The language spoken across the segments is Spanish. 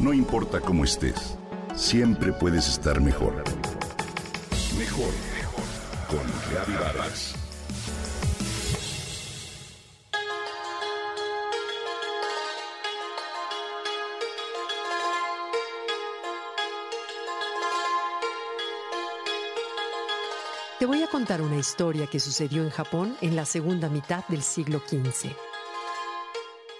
No importa cómo estés, siempre puedes estar mejor. Mejor, mejor. Con Reavivadas. Te voy a contar una historia que sucedió en Japón en la segunda mitad del siglo XV.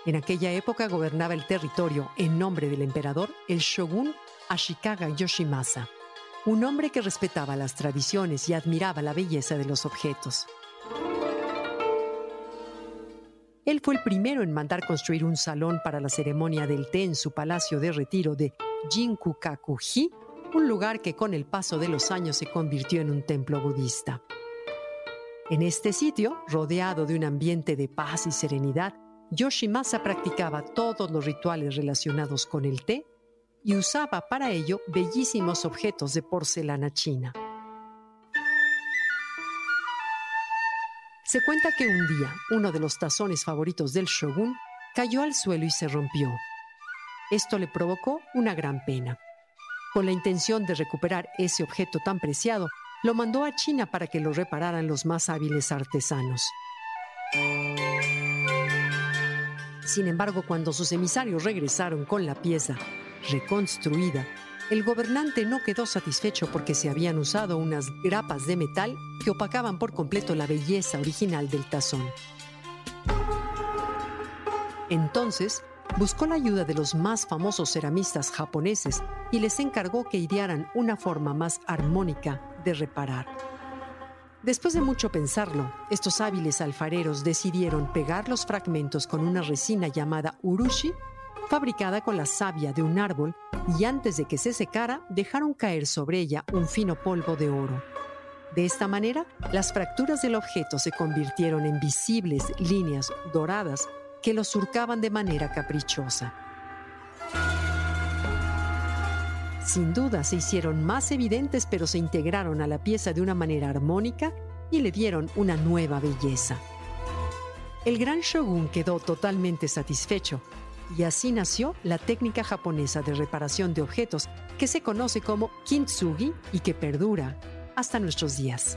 En aquella época gobernaba el territorio, en nombre del emperador, el shogun Ashikaga Yoshimasa, un hombre que respetaba las tradiciones y admiraba la belleza de los objetos. Él fue el primero en mandar construir un salón para la ceremonia del té en su palacio de retiro de Jinkukaku-ji, un lugar que con el paso de los años se convirtió en un templo budista. En este sitio, rodeado de un ambiente de paz y serenidad, Yoshimasa practicaba todos los rituales relacionados con el té y usaba para ello bellísimos objetos de porcelana china. Se cuenta que un día uno de los tazones favoritos del shogun cayó al suelo y se rompió. Esto le provocó una gran pena. Con la intención de recuperar ese objeto tan preciado, lo mandó a China para que lo repararan los más hábiles artesanos. Sin embargo, cuando sus emisarios regresaron con la pieza reconstruida, el gobernante no quedó satisfecho porque se habían usado unas grapas de metal que opacaban por completo la belleza original del tazón. Entonces, buscó la ayuda de los más famosos ceramistas japoneses y les encargó que idearan una forma más armónica de reparar. Después de mucho pensarlo, estos hábiles alfareros decidieron pegar los fragmentos con una resina llamada urushi, fabricada con la savia de un árbol, y antes de que se secara, dejaron caer sobre ella un fino polvo de oro. De esta manera, las fracturas del objeto se convirtieron en visibles líneas doradas que lo surcaban de manera caprichosa. Sin duda se hicieron más evidentes, pero se integraron a la pieza de una manera armónica y le dieron una nueva belleza. El gran shogun quedó totalmente satisfecho y así nació la técnica japonesa de reparación de objetos que se conoce como kintsugi y que perdura hasta nuestros días.